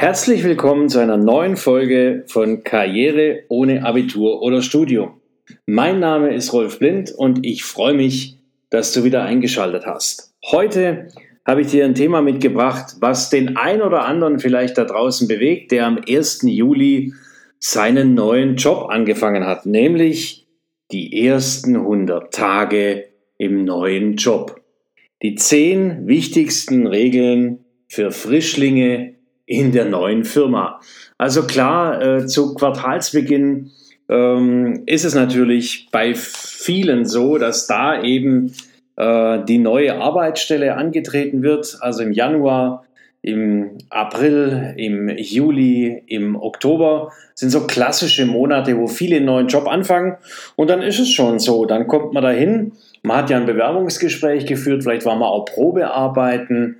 Herzlich willkommen zu einer neuen Folge von Karriere ohne Abitur oder Studium. Mein Name ist Rolf Blind und ich freue mich, dass du wieder eingeschaltet hast. Heute habe ich dir ein Thema mitgebracht, was den ein oder anderen vielleicht da draußen bewegt, der am 1. Juli seinen neuen Job angefangen hat, nämlich die ersten 100 Tage im neuen Job. Die zehn wichtigsten Regeln für Frischlinge in der neuen Firma. Also klar, äh, zu Quartalsbeginn ähm, ist es natürlich bei vielen so, dass da eben äh, die neue Arbeitsstelle angetreten wird. Also im Januar, im April, im Juli, im Oktober sind so klassische Monate, wo viele einen neuen Job anfangen. Und dann ist es schon so, dann kommt man dahin. Man hat ja ein Bewerbungsgespräch geführt, vielleicht war man auch Probearbeiten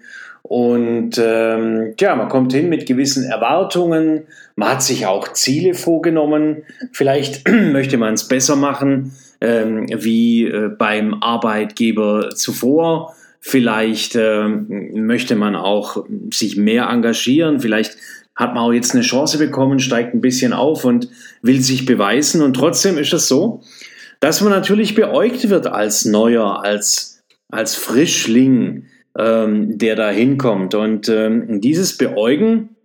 und ähm, ja, man kommt hin mit gewissen Erwartungen, man hat sich auch Ziele vorgenommen, vielleicht möchte man es besser machen ähm, wie äh, beim Arbeitgeber zuvor, vielleicht äh, möchte man auch sich mehr engagieren, vielleicht hat man auch jetzt eine Chance bekommen, steigt ein bisschen auf und will sich beweisen. Und trotzdem ist es so, dass man natürlich beäugt wird als Neuer, als, als Frischling, ähm, der da hinkommt. Und ähm, dieses Beäugen,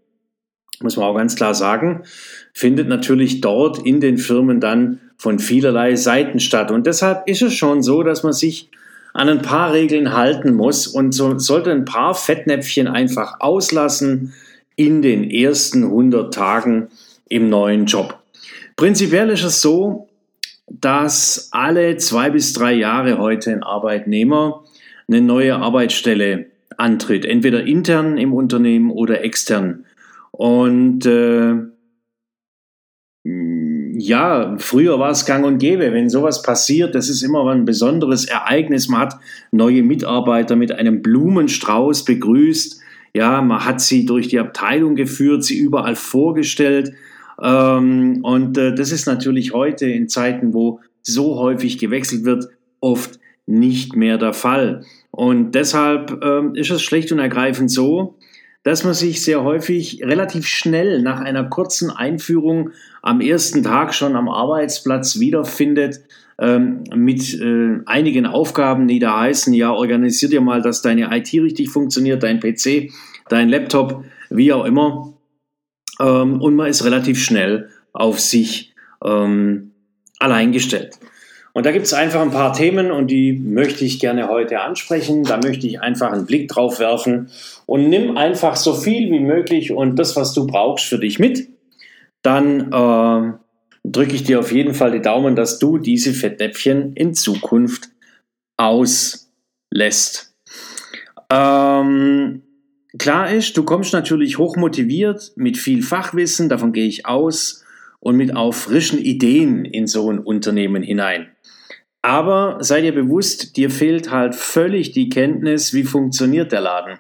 muss man auch ganz klar sagen, findet natürlich dort in den Firmen dann von vielerlei Seiten statt. Und deshalb ist es schon so, dass man sich an ein paar Regeln halten muss und so, sollte ein paar Fettnäpfchen einfach auslassen in den ersten 100 Tagen im neuen Job. Prinzipiell ist es so, dass alle zwei bis drei Jahre heute ein Arbeitnehmer eine neue Arbeitsstelle antritt, entweder intern im Unternehmen oder extern. Und äh, ja, früher war es gang und gäbe. Wenn sowas passiert, das ist immer ein besonderes Ereignis. Man hat neue Mitarbeiter mit einem Blumenstrauß begrüßt. Ja, man hat sie durch die Abteilung geführt, sie überall vorgestellt. Ähm, und äh, das ist natürlich heute in Zeiten, wo so häufig gewechselt wird, oft nicht mehr der Fall. Und deshalb ähm, ist es schlicht und ergreifend so, dass man sich sehr häufig relativ schnell nach einer kurzen Einführung am ersten Tag schon am Arbeitsplatz wiederfindet ähm, mit äh, einigen Aufgaben, die da heißen, ja, organisier dir mal, dass deine IT richtig funktioniert, dein PC, dein Laptop, wie auch immer. Ähm, und man ist relativ schnell auf sich ähm, allein gestellt. Und da gibt es einfach ein paar Themen und die möchte ich gerne heute ansprechen. Da möchte ich einfach einen Blick drauf werfen und nimm einfach so viel wie möglich und das, was du brauchst, für dich mit. Dann äh, drücke ich dir auf jeden Fall die Daumen, dass du diese Fettnäpfchen in Zukunft auslässt. Ähm, klar ist, du kommst natürlich hochmotiviert mit viel Fachwissen, davon gehe ich aus, und mit auch frischen Ideen in so ein Unternehmen hinein. Aber sei dir bewusst, dir fehlt halt völlig die Kenntnis, wie funktioniert der Laden.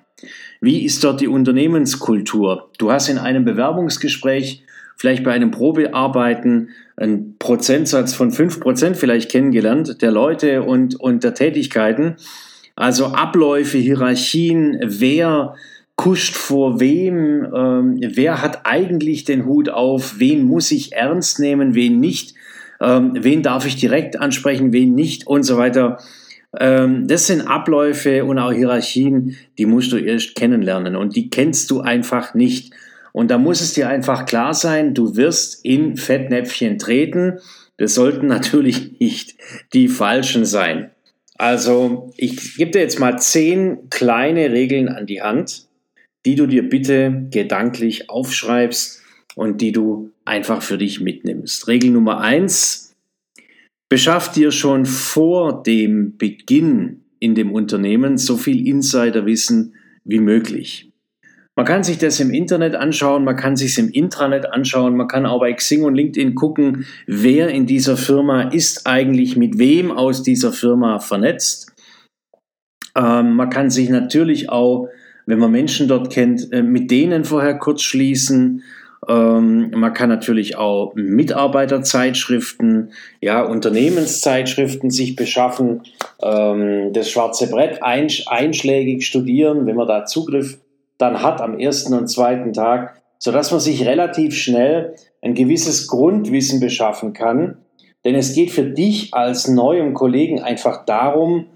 Wie ist dort die Unternehmenskultur? Du hast in einem Bewerbungsgespräch, vielleicht bei einem Probearbeiten, einen Prozentsatz von fünf Prozent vielleicht kennengelernt der Leute und, und der Tätigkeiten. Also Abläufe, Hierarchien, wer kuscht vor wem, ähm, wer hat eigentlich den Hut auf, wen muss ich ernst nehmen, wen nicht ähm, wen darf ich direkt ansprechen, wen nicht und so weiter. Ähm, das sind Abläufe und auch Hierarchien, die musst du erst kennenlernen und die kennst du einfach nicht. Und da muss es dir einfach klar sein, du wirst in Fettnäpfchen treten. Das sollten natürlich nicht die falschen sein. Also ich gebe dir jetzt mal zehn kleine Regeln an die Hand, die du dir bitte gedanklich aufschreibst und die du einfach für dich mitnimmst. Regel Nummer eins, beschaff dir schon vor dem Beginn in dem Unternehmen so viel Insiderwissen wie möglich. Man kann sich das im Internet anschauen, man kann sich im Intranet anschauen, man kann auch bei Xing und LinkedIn gucken, wer in dieser Firma ist eigentlich mit wem aus dieser Firma vernetzt. Ähm, man kann sich natürlich auch, wenn man Menschen dort kennt, äh, mit denen vorher kurz schließen. Ähm, man kann natürlich auch Mitarbeiterzeitschriften, ja, Unternehmenszeitschriften sich beschaffen, ähm, das schwarze Brett einsch einschlägig studieren, wenn man da Zugriff dann hat am ersten und zweiten Tag, sodass man sich relativ schnell ein gewisses Grundwissen beschaffen kann. Denn es geht für dich als neuem Kollegen einfach darum,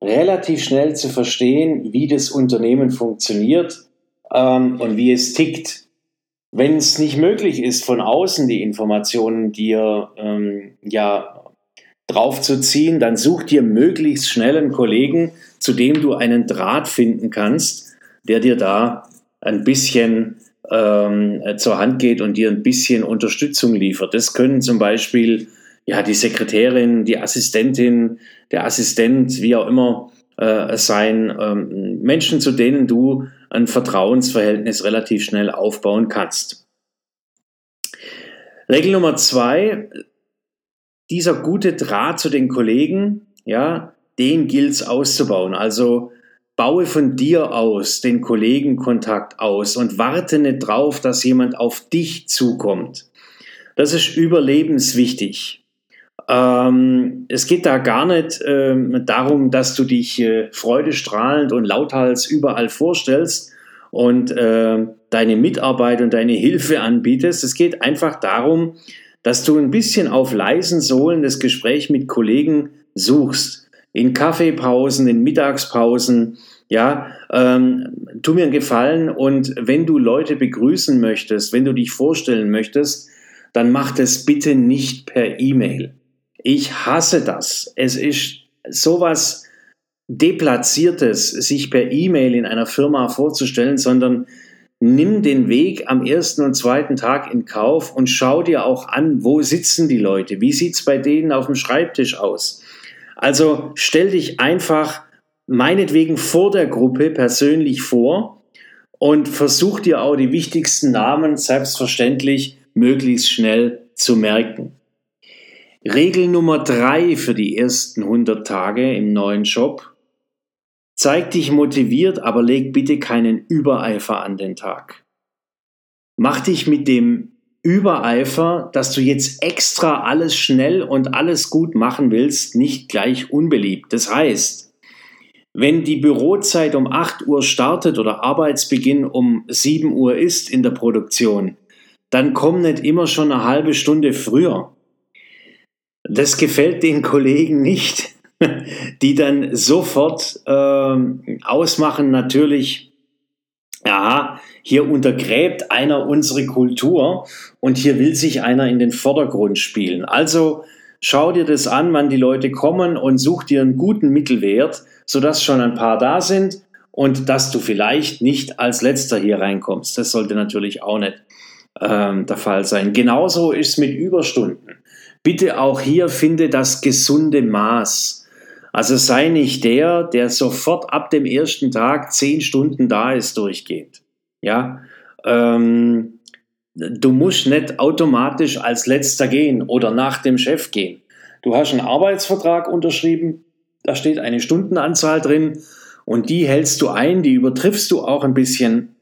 relativ schnell zu verstehen, wie das Unternehmen funktioniert ähm, und wie es tickt. Wenn es nicht möglich ist, von außen die Informationen dir ähm, ja draufzuziehen, dann such dir möglichst schnell einen Kollegen, zu dem du einen Draht finden kannst, der dir da ein bisschen ähm, zur Hand geht und dir ein bisschen Unterstützung liefert. Das können zum Beispiel ja die Sekretärin, die Assistentin, der Assistent, wie auch immer äh, sein, ähm, Menschen, zu denen du ein Vertrauensverhältnis relativ schnell aufbauen kannst. Regel Nummer zwei, dieser gute Draht zu den Kollegen, ja, den gilt es auszubauen. Also baue von dir aus den Kollegenkontakt aus und warte nicht drauf, dass jemand auf dich zukommt. Das ist überlebenswichtig. Ähm, es geht da gar nicht ähm, darum, dass du dich äh, freudestrahlend und lauthals überall vorstellst und äh, deine Mitarbeit und deine Hilfe anbietest. Es geht einfach darum, dass du ein bisschen auf leisen Sohlen das Gespräch mit Kollegen suchst. In Kaffeepausen, in Mittagspausen, ja, ähm, tu mir einen Gefallen und wenn du Leute begrüßen möchtest, wenn du dich vorstellen möchtest, dann mach das bitte nicht per E-Mail. Ich hasse das. Es ist sowas Deplatziertes, sich per E-Mail in einer Firma vorzustellen, sondern nimm den Weg am ersten und zweiten Tag in Kauf und schau dir auch an, wo sitzen die Leute, wie sieht's bei denen auf dem Schreibtisch aus. Also stell dich einfach meinetwegen vor der Gruppe persönlich vor und versuch dir auch die wichtigsten Namen selbstverständlich möglichst schnell zu merken. Regel Nummer drei für die ersten 100 Tage im neuen Job. Zeig dich motiviert, aber leg bitte keinen Übereifer an den Tag. Mach dich mit dem Übereifer, dass du jetzt extra alles schnell und alles gut machen willst, nicht gleich unbeliebt. Das heißt, wenn die Bürozeit um 8 Uhr startet oder Arbeitsbeginn um 7 Uhr ist in der Produktion, dann komm nicht immer schon eine halbe Stunde früher. Das gefällt den Kollegen nicht die dann sofort äh, ausmachen, natürlich, ja, hier untergräbt einer unsere Kultur und hier will sich einer in den Vordergrund spielen. Also schau dir das an, wann die Leute kommen und such dir einen guten Mittelwert, sodass schon ein paar da sind und dass du vielleicht nicht als letzter hier reinkommst. Das sollte natürlich auch nicht ähm, der Fall sein. Genauso ist es mit Überstunden. Bitte auch hier finde das gesunde Maß. Also sei nicht der, der sofort ab dem ersten Tag zehn Stunden da ist, durchgehend. Ja, ähm, du musst nicht automatisch als letzter gehen oder nach dem Chef gehen. Du hast einen Arbeitsvertrag unterschrieben, da steht eine Stundenanzahl drin und die hältst du ein, die übertriffst du auch ein bisschen,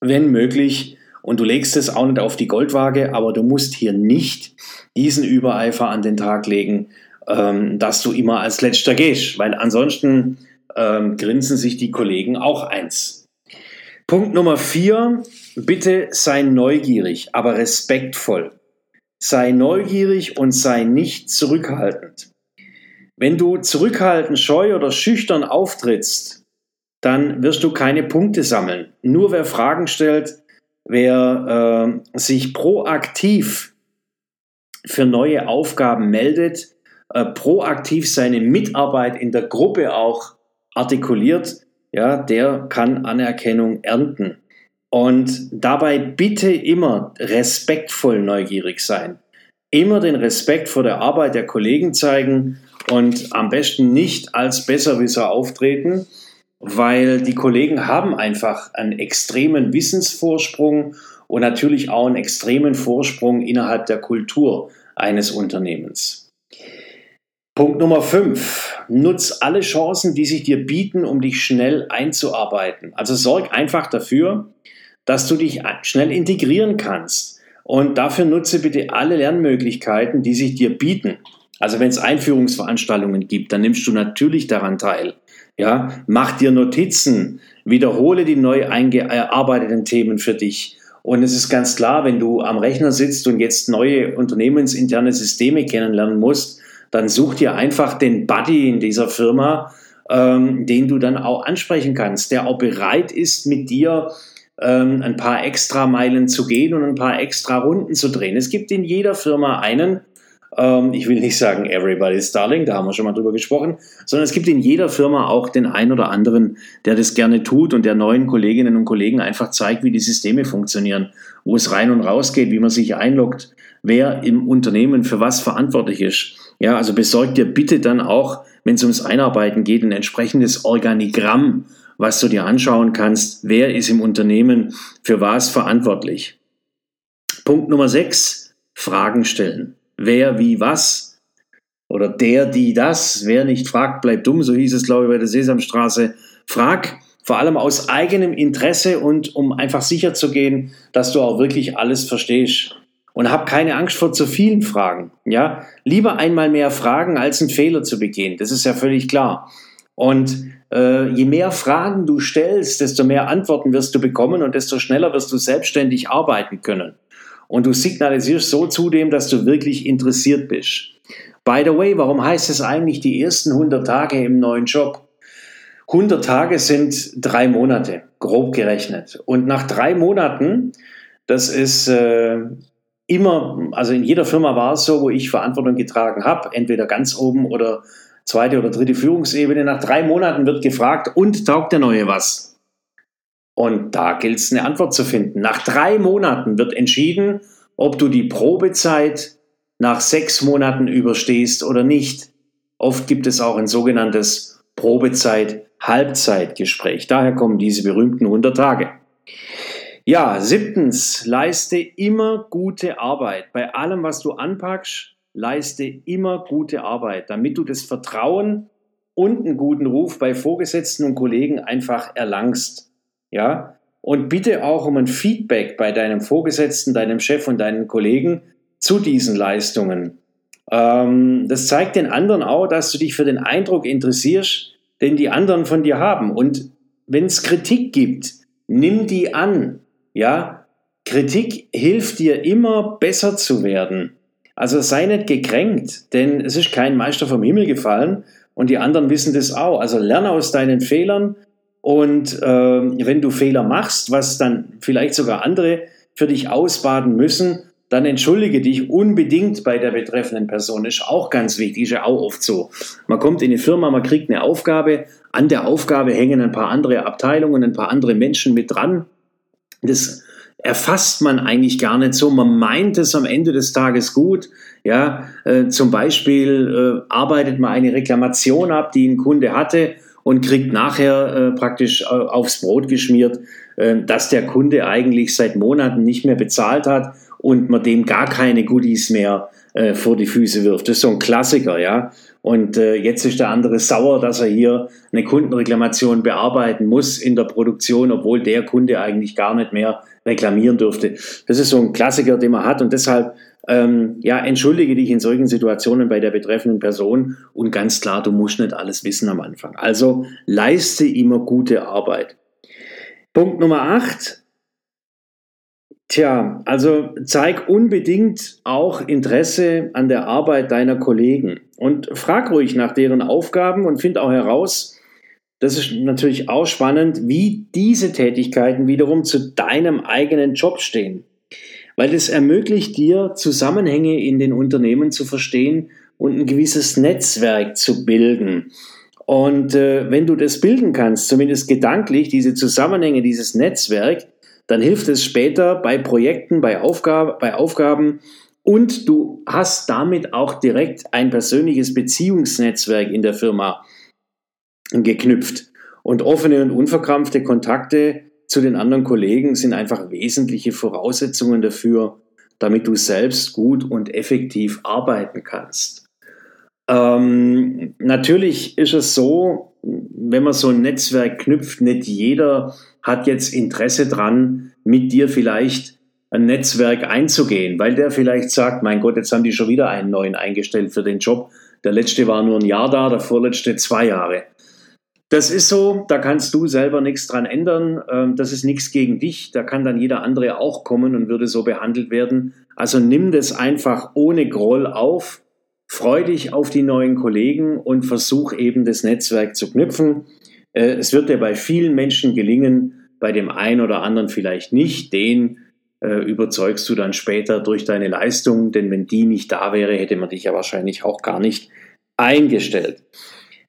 wenn möglich. Und du legst es auch nicht auf die Goldwaage, aber du musst hier nicht diesen Übereifer an den Tag legen, ähm, dass du immer als Letzter gehst, weil ansonsten ähm, grinsen sich die Kollegen auch eins. Punkt Nummer vier, bitte sei neugierig, aber respektvoll. Sei neugierig und sei nicht zurückhaltend. Wenn du zurückhaltend, scheu oder schüchtern auftrittst, dann wirst du keine Punkte sammeln. Nur wer Fragen stellt, wer äh, sich proaktiv für neue Aufgaben meldet, äh, proaktiv seine Mitarbeit in der Gruppe auch artikuliert, ja, der kann Anerkennung ernten. Und dabei bitte immer respektvoll neugierig sein. Immer den Respekt vor der Arbeit der Kollegen zeigen und am besten nicht als Besserwisser auftreten, weil die Kollegen haben einfach einen extremen Wissensvorsprung und natürlich auch einen extremen Vorsprung innerhalb der Kultur eines Unternehmens. Punkt Nummer 5. Nutz alle Chancen, die sich dir bieten, um dich schnell einzuarbeiten. Also sorg einfach dafür, dass du dich schnell integrieren kannst. Und dafür nutze bitte alle Lernmöglichkeiten, die sich dir bieten. Also wenn es Einführungsveranstaltungen gibt, dann nimmst du natürlich daran teil. Ja, mach dir Notizen, wiederhole die neu eingearbeiteten Themen für dich Und es ist ganz klar, wenn du am Rechner sitzt und jetzt neue unternehmensinterne Systeme kennenlernen musst, dann such dir einfach den Buddy in dieser Firma, ähm, den du dann auch ansprechen kannst, der auch bereit ist, mit dir ähm, ein paar extra Meilen zu gehen und ein paar extra Runden zu drehen. Es gibt in jeder Firma einen, ähm, ich will nicht sagen everybody's darling, da haben wir schon mal drüber gesprochen, sondern es gibt in jeder Firma auch den einen oder anderen, der das gerne tut und der neuen Kolleginnen und Kollegen einfach zeigt, wie die Systeme funktionieren, wo es rein und raus geht, wie man sich einloggt, wer im Unternehmen für was verantwortlich ist. Ja, also besorgt dir bitte dann auch, wenn es ums Einarbeiten geht, ein entsprechendes Organigramm, was du dir anschauen kannst, wer ist im Unternehmen für was verantwortlich. Punkt Nummer 6, Fragen stellen. Wer, wie, was? Oder der, die, das. Wer nicht fragt, bleibt dumm, so hieß es, glaube ich, bei der Sesamstraße. Frag vor allem aus eigenem Interesse und um einfach sicher zu gehen, dass du auch wirklich alles verstehst. Und hab keine Angst vor zu vielen Fragen. Ja, lieber einmal mehr fragen, als einen Fehler zu begehen. Das ist ja völlig klar. Und äh, je mehr Fragen du stellst, desto mehr Antworten wirst du bekommen und desto schneller wirst du selbstständig arbeiten können. Und du signalisierst so zudem, dass du wirklich interessiert bist. By the way, warum heißt es eigentlich die ersten 100 Tage im neuen Job? 100 Tage sind drei Monate, grob gerechnet. Und nach drei Monaten, das ist äh, immer, also in jeder Firma war es so, wo ich Verantwortung getragen habe, entweder ganz oben oder zweite oder dritte Führungsebene. Nach drei Monaten wird gefragt, und taugt der Neue was? Und da gilt es, eine Antwort zu finden. Nach drei Monaten wird entschieden, ob du die Probezeit nach sechs Monaten überstehst oder nicht. Oft gibt es auch ein sogenanntes Probezeit-Halbzeitgespräch. Daher kommen diese berühmten 100 Tage. Ja, siebtens, leiste immer gute Arbeit. Bei allem, was du anpackst, leiste immer gute Arbeit, damit du das Vertrauen und einen guten Ruf bei Vorgesetzten und Kollegen einfach erlangst. Ja, und bitte auch um ein Feedback bei deinem Vorgesetzten, deinem Chef und deinen Kollegen zu diesen Leistungen. Ähm, das zeigt den anderen auch, dass du dich für den Eindruck interessierst, den die anderen von dir haben. Und wenn es Kritik gibt, nimm die an. Ja, Kritik hilft dir immer besser zu werden. Also sei nicht gekränkt, denn es ist kein Meister vom Himmel gefallen und die anderen wissen das auch. Also lerne aus deinen Fehlern und äh, wenn du Fehler machst, was dann vielleicht sogar andere für dich ausbaden müssen, dann entschuldige dich unbedingt bei der betreffenden Person. Ist auch ganz wichtig, ist ja auch oft so. Man kommt in eine Firma, man kriegt eine Aufgabe, an der Aufgabe hängen ein paar andere Abteilungen, ein paar andere Menschen mit dran. Das erfasst man eigentlich gar nicht so. Man meint es am Ende des Tages gut. Ja, äh, zum Beispiel äh, arbeitet man eine Reklamation ab, die ein Kunde hatte und kriegt nachher äh, praktisch äh, aufs Brot geschmiert, äh, dass der Kunde eigentlich seit Monaten nicht mehr bezahlt hat und man dem gar keine Goodies mehr äh, vor die Füße wirft. Das ist so ein Klassiker, ja. Und äh, jetzt ist der andere sauer, dass er hier eine Kundenreklamation bearbeiten muss in der Produktion, obwohl der Kunde eigentlich gar nicht mehr reklamieren dürfte. Das ist so ein Klassiker, den man hat und deshalb ähm, ja, entschuldige dich in solchen Situationen bei der betreffenden Person und ganz klar, du musst nicht alles wissen am Anfang. Also leiste immer gute Arbeit. Punkt Nummer 8, Tja, also zeig unbedingt auch Interesse an der Arbeit deiner Kollegen und frag ruhig nach deren Aufgaben und find auch heraus, das ist natürlich auch spannend, wie diese Tätigkeiten wiederum zu deinem eigenen Job stehen. Weil es ermöglicht dir, Zusammenhänge in den Unternehmen zu verstehen und ein gewisses Netzwerk zu bilden. Und äh, wenn du das bilden kannst, zumindest gedanklich, diese Zusammenhänge, dieses Netzwerk, dann hilft es später bei Projekten, bei, Aufgabe, bei Aufgaben und du hast damit auch direkt ein persönliches Beziehungsnetzwerk in der Firma geknüpft. Und offene und unverkrampfte Kontakte zu den anderen Kollegen sind einfach wesentliche Voraussetzungen dafür, damit du selbst gut und effektiv arbeiten kannst. Ähm, natürlich ist es so, wenn man so ein Netzwerk knüpft, nicht jeder hat jetzt Interesse dran, mit dir vielleicht ein Netzwerk einzugehen, weil der vielleicht sagt, mein Gott, jetzt haben die schon wieder einen neuen eingestellt für den Job. Der letzte war nur ein Jahr da, der vorletzte zwei Jahre. Das ist so, da kannst du selber nichts dran ändern. Ähm, das ist nichts gegen dich. Da kann dann jeder andere auch kommen und würde so behandelt werden. Also nimm das einfach ohne Groll auf. Freu dich auf die neuen Kollegen und versuch eben das Netzwerk zu knüpfen. Äh, es wird dir bei vielen Menschen gelingen, bei dem einen oder anderen vielleicht nicht. Den äh, überzeugst du dann später durch deine Leistung, denn wenn die nicht da wäre, hätte man dich ja wahrscheinlich auch gar nicht eingestellt.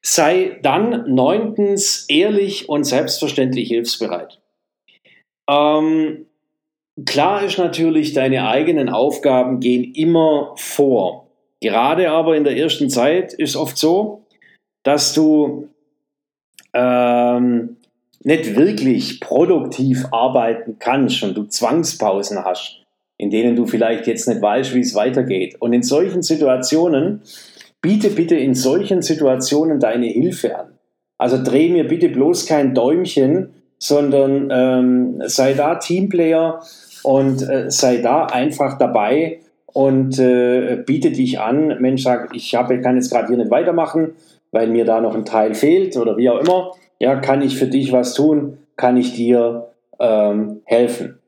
Sei dann neuntens ehrlich und selbstverständlich hilfsbereit. Ähm, klar ist natürlich, deine eigenen Aufgaben gehen immer vor. Gerade aber in der ersten Zeit ist oft so, dass du ähm, nicht wirklich produktiv arbeiten kannst und du Zwangspausen hast, in denen du vielleicht jetzt nicht weißt, wie es weitergeht. Und in solchen Situationen biete bitte in solchen Situationen deine Hilfe an. Also dreh mir bitte bloß kein Däumchen, sondern ähm, sei da Teamplayer und äh, sei da einfach dabei und äh, biete dich an. Mensch, sag, ich hab, kann jetzt gerade hier nicht weitermachen, weil mir da noch ein Teil fehlt oder wie auch immer. Ja, kann ich für dich was tun? Kann ich dir ähm, helfen?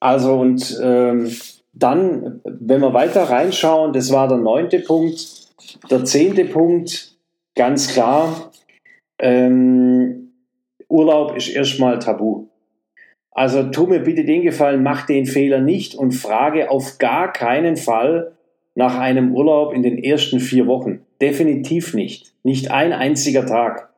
Also und ähm, dann, wenn wir weiter reinschauen, das war der neunte Punkt, der zehnte Punkt, ganz klar, ähm, Urlaub ist erstmal tabu. Also tu mir bitte den Gefallen, mach den Fehler nicht und frage auf gar keinen Fall nach einem Urlaub in den ersten vier Wochen. Definitiv nicht. Nicht ein einziger Tag.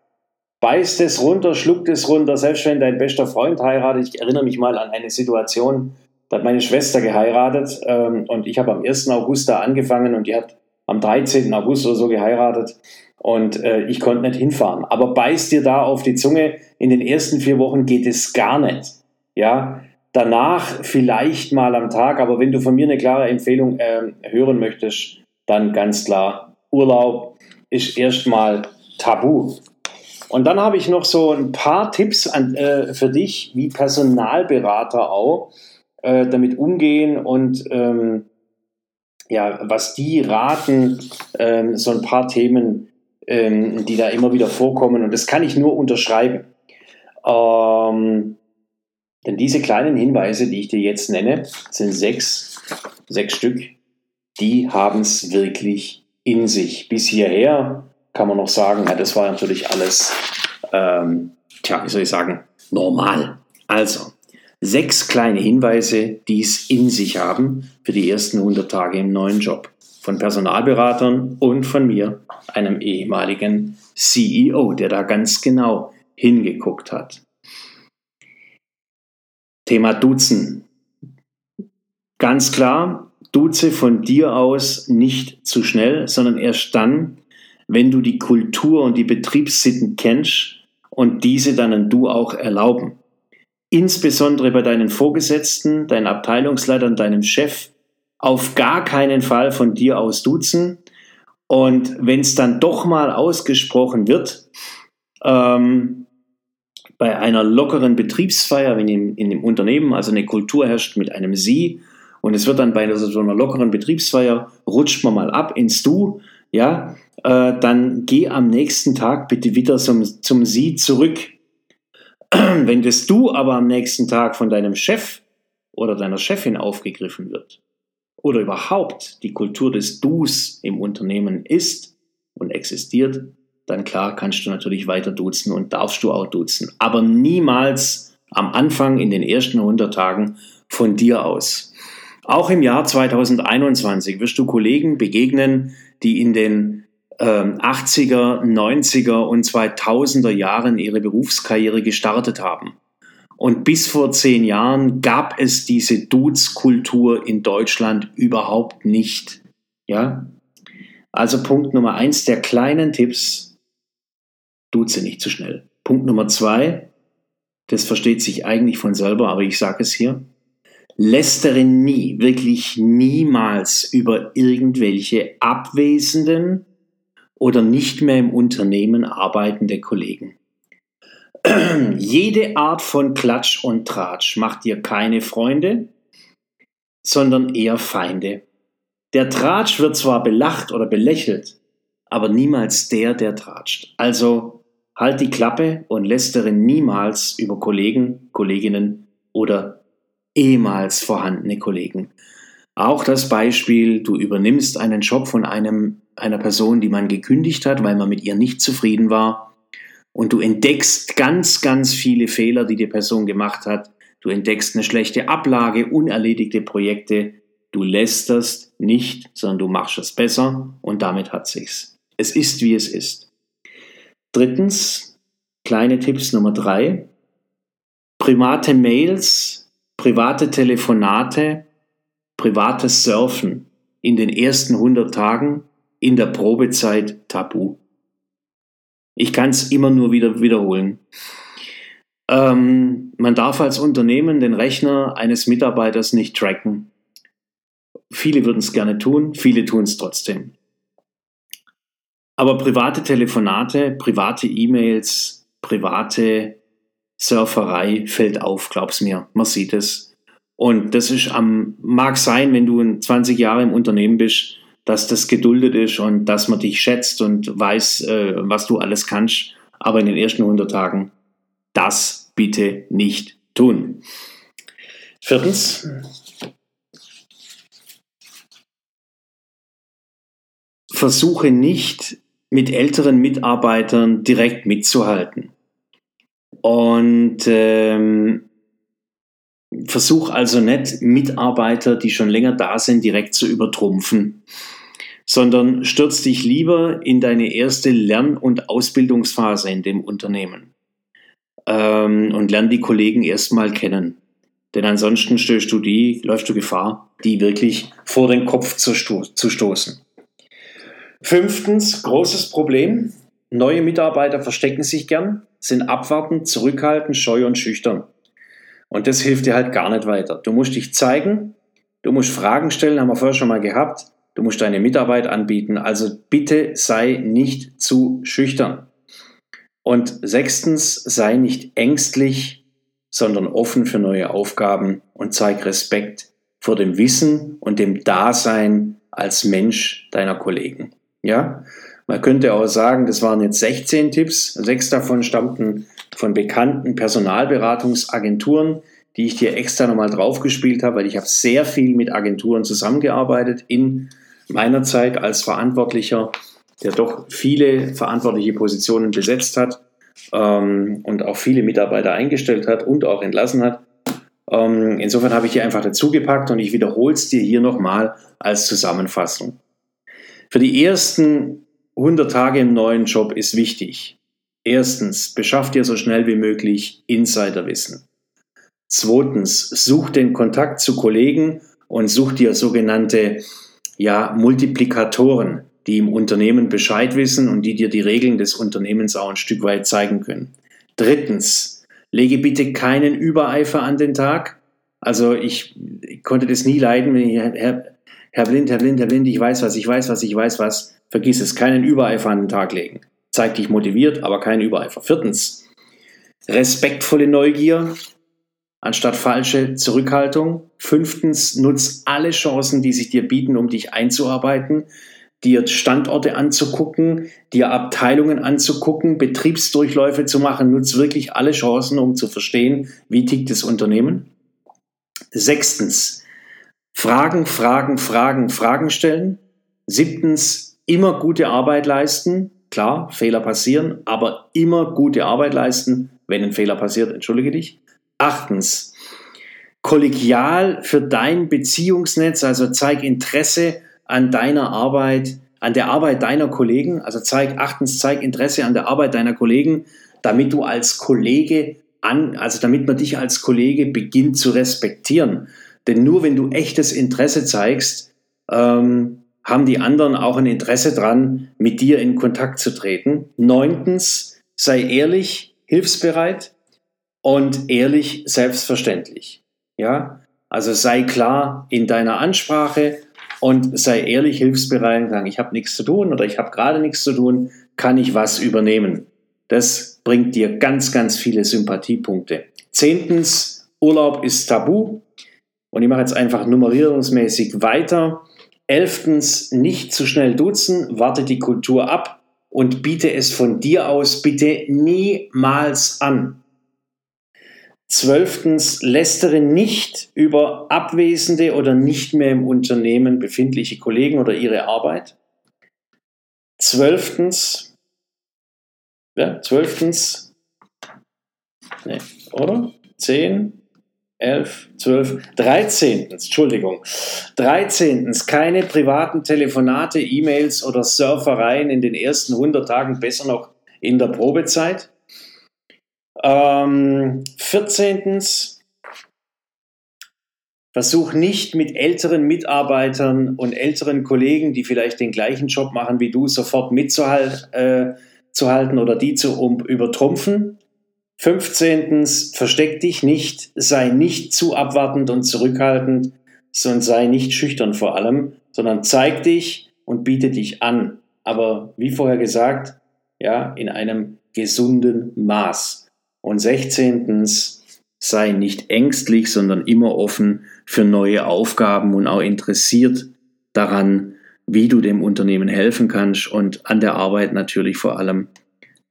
Beißt es runter, schluckt es runter, selbst wenn dein bester Freund heiratet. Ich erinnere mich mal an eine Situation, da hat meine Schwester geheiratet ähm, und ich habe am 1. August da angefangen und die hat am 13. August oder so geheiratet und äh, ich konnte nicht hinfahren. Aber beiß dir da auf die Zunge, in den ersten vier Wochen geht es gar nicht. Ja, danach vielleicht mal am Tag, aber wenn du von mir eine klare Empfehlung äh, hören möchtest, dann ganz klar, Urlaub ist erstmal tabu. Und dann habe ich noch so ein paar Tipps an, äh, für dich, wie Personalberater auch äh, damit umgehen und ähm, ja, was die raten, ähm, so ein paar Themen, ähm, die da immer wieder vorkommen. Und das kann ich nur unterschreiben. Ähm, denn diese kleinen Hinweise, die ich dir jetzt nenne, sind sechs, sechs Stück, die haben es wirklich in sich. Bis hierher kann man noch sagen, ja, das war natürlich alles, ähm, tja, wie soll ich sagen, normal. Also, Sechs kleine Hinweise, die es in sich haben für die ersten 100 Tage im neuen Job. Von Personalberatern und von mir, einem ehemaligen CEO, der da ganz genau hingeguckt hat. Thema Duzen. Ganz klar, duze von dir aus nicht zu schnell, sondern erst dann, wenn du die Kultur und die Betriebssitten kennst und diese dann ein Du auch erlauben insbesondere bei deinen Vorgesetzten, deinen Abteilungsleitern, deinem Chef, auf gar keinen Fall von dir aus duzen. Und wenn es dann doch mal ausgesprochen wird, ähm, bei einer lockeren Betriebsfeier, wenn in, in dem Unternehmen also eine Kultur herrscht mit einem Sie, und es wird dann bei so einer lockeren Betriebsfeier, rutscht man mal ab ins Du, ja, äh, dann geh am nächsten Tag bitte wieder zum, zum Sie zurück. Wenn das Du aber am nächsten Tag von deinem Chef oder deiner Chefin aufgegriffen wird oder überhaupt die Kultur des Dus im Unternehmen ist und existiert, dann klar kannst du natürlich weiter duzen und darfst du auch duzen. Aber niemals am Anfang in den ersten 100 Tagen von dir aus. Auch im Jahr 2021 wirst du Kollegen begegnen, die in den 80er, ähm, 90er und 2000er Jahren ihre Berufskarriere gestartet haben. Und bis vor zehn Jahren gab es diese Dudes-Kultur in Deutschland überhaupt nicht. Ja? Also Punkt Nummer eins der kleinen Tipps, duze nicht zu schnell. Punkt Nummer zwei, das versteht sich eigentlich von selber, aber ich sage es hier, lästere nie, wirklich niemals über irgendwelche abwesenden oder nicht mehr im Unternehmen arbeitende Kollegen. Jede Art von Klatsch und Tratsch macht dir keine Freunde, sondern eher Feinde. Der Tratsch wird zwar belacht oder belächelt, aber niemals der, der tratscht. Also Halt die Klappe und lästere niemals über Kollegen, Kolleginnen oder ehemals vorhandene Kollegen. Auch das Beispiel, du übernimmst einen Job von einem, einer Person, die man gekündigt hat, weil man mit ihr nicht zufrieden war. Und du entdeckst ganz, ganz viele Fehler, die die Person gemacht hat. Du entdeckst eine schlechte Ablage, unerledigte Projekte. Du lästerst nicht, sondern du machst es besser und damit hat sich's. Es ist, wie es ist. Drittens, kleine Tipps Nummer drei. Private Mails, private Telefonate, privates Surfen in den ersten 100 Tagen in der Probezeit tabu. Ich kann es immer nur wieder wiederholen. Ähm, man darf als Unternehmen den Rechner eines Mitarbeiters nicht tracken. Viele würden es gerne tun, viele tun es trotzdem. Aber private Telefonate, private E-Mails, private Surferei fällt auf, glaub's mir. Man sieht es. Und das ist am, mag sein, wenn du 20 Jahre im Unternehmen bist, dass das geduldet ist und dass man dich schätzt und weiß, äh, was du alles kannst. Aber in den ersten 100 Tagen, das bitte nicht tun. Viertens, versuche nicht mit älteren Mitarbeitern direkt mitzuhalten. Und ähm, versuch also nicht Mitarbeiter, die schon länger da sind, direkt zu übertrumpfen, sondern stürz dich lieber in deine erste Lern- und Ausbildungsphase in dem Unternehmen ähm, und lern die Kollegen erstmal kennen. Denn ansonsten stößt du die, läufst du Gefahr, die wirklich vor den Kopf zu, sto zu stoßen. Fünftens, großes Problem. Neue Mitarbeiter verstecken sich gern, sind abwartend, zurückhaltend, scheu und schüchtern. Und das hilft dir halt gar nicht weiter. Du musst dich zeigen, du musst Fragen stellen, haben wir vorher schon mal gehabt. Du musst deine Mitarbeit anbieten. Also bitte sei nicht zu schüchtern. Und sechstens, sei nicht ängstlich, sondern offen für neue Aufgaben und zeig Respekt vor dem Wissen und dem Dasein als Mensch deiner Kollegen. Ja, man könnte auch sagen, das waren jetzt 16 Tipps. Sechs davon stammten von bekannten Personalberatungsagenturen, die ich dir extra nochmal draufgespielt habe, weil ich habe sehr viel mit Agenturen zusammengearbeitet in meiner Zeit als Verantwortlicher, der doch viele verantwortliche Positionen besetzt hat ähm, und auch viele Mitarbeiter eingestellt hat und auch entlassen hat. Ähm, insofern habe ich hier einfach dazugepackt und ich wiederhole es dir hier nochmal als Zusammenfassung. Für die ersten 100 Tage im neuen Job ist wichtig. Erstens, beschaff dir so schnell wie möglich Insiderwissen. Zweitens, such den Kontakt zu Kollegen und such dir sogenannte ja, Multiplikatoren, die im Unternehmen Bescheid wissen und die dir die Regeln des Unternehmens auch ein Stück weit zeigen können. Drittens, lege bitte keinen Übereifer an den Tag. Also ich, ich konnte das nie leiden, wenn ich, Herr, Herr Blind, Herr Blind, Herr Blind, ich weiß was, ich weiß was, ich weiß was. Vergiss es, keinen Übereifer an den Tag legen. Zeig dich motiviert, aber keinen Übereifer. Viertens, respektvolle Neugier anstatt falsche Zurückhaltung. Fünftens, nutz alle Chancen, die sich dir bieten, um dich einzuarbeiten, dir Standorte anzugucken, dir Abteilungen anzugucken, Betriebsdurchläufe zu machen. Nutz wirklich alle Chancen, um zu verstehen, wie tickt das Unternehmen. Sechstens, Fragen, Fragen, Fragen, Fragen stellen. Siebtens, immer gute Arbeit leisten. Klar, Fehler passieren, aber immer gute Arbeit leisten, wenn ein Fehler passiert, entschuldige dich. Achtens, kollegial für dein Beziehungsnetz, also zeig Interesse an deiner Arbeit, an der Arbeit deiner Kollegen, also zeig, achtens, zeig Interesse an der Arbeit deiner Kollegen, damit du als Kollege an, also damit man dich als Kollege beginnt zu respektieren. Denn nur wenn du echtes Interesse zeigst, ähm, haben die anderen auch ein Interesse dran, mit dir in Kontakt zu treten. Neuntens, sei ehrlich, hilfsbereit und ehrlich selbstverständlich. Ja, also sei klar in deiner Ansprache und sei ehrlich, hilfsbereit und sagen, ich habe nichts zu tun oder ich habe gerade nichts zu tun, kann ich was übernehmen. Das bringt dir ganz, ganz viele Sympathiepunkte. Zehntens, Urlaub ist tabu. Und ich mache jetzt einfach nummerierungsmäßig weiter. Elftens, nicht zu schnell duzen, warte die Kultur ab. und biete es von dir aus bitte niemals an. Zwölftens, lästere nicht über abwesende oder nicht mehr im Unternehmen befindliche Kollegen oder ihre Arbeit. Zwölftens, ja, zwölftens, nee, oder? Zehn, elf, zwölf, dreizehntens, Entschuldigung, dreizehntens, keine privaten Telefonate, E-Mails oder Surfereien in den ersten 100 Tagen, besser noch in der Probezeit. Ähm, vierzehntens, versuch nicht mit älteren Mitarbeitern und älteren Kollegen, die vielleicht den gleichen Job machen wie du, sofort mitzuhalten äh, oder die zu um, übertrumpfen. 15. Versteck dich nicht, sei nicht zu abwartend und zurückhaltend, sondern sei nicht schüchtern vor allem, sondern zeig dich und biete dich an. Aber wie vorher gesagt, ja, in einem gesunden Maß. Und 16. sei nicht ängstlich, sondern immer offen für neue Aufgaben und auch interessiert daran, wie du dem Unternehmen helfen kannst und an der Arbeit natürlich vor allem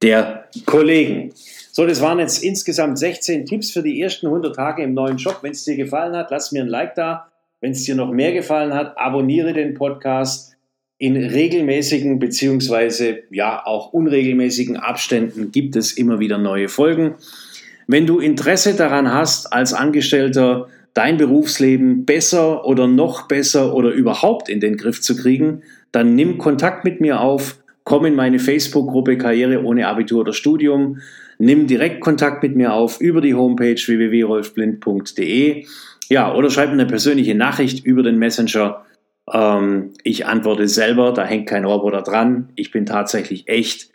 der Kollegen. So, das waren jetzt insgesamt 16 Tipps für die ersten 100 Tage im neuen Job. Wenn es dir gefallen hat, lass mir ein Like da. Wenn es dir noch mehr gefallen hat, abonniere den Podcast. In regelmäßigen beziehungsweise ja auch unregelmäßigen Abständen gibt es immer wieder neue Folgen. Wenn du Interesse daran hast, als Angestellter dein Berufsleben besser oder noch besser oder überhaupt in den Griff zu kriegen, dann nimm Kontakt mit mir auf, komm in meine Facebook-Gruppe Karriere ohne Abitur oder Studium nimm direkt Kontakt mit mir auf über die Homepage www.rolfblind.de. Ja, oder schreib mir eine persönliche Nachricht über den Messenger. Ähm, ich antworte selber, da hängt kein Roboter dran. Ich bin tatsächlich echt.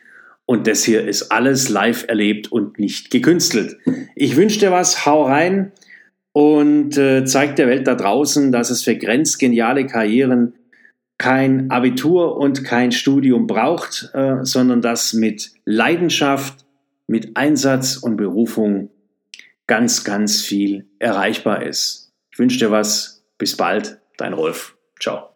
Und das hier ist alles live erlebt und nicht gekünstelt. Ich wünsche dir was, hau rein und äh, zeig der Welt da draußen, dass es für grenzgeniale Karrieren kein Abitur und kein Studium braucht, äh, sondern dass mit Leidenschaft, mit Einsatz und Berufung ganz, ganz viel erreichbar ist. Ich wünsche dir was. Bis bald, dein Rolf. Ciao.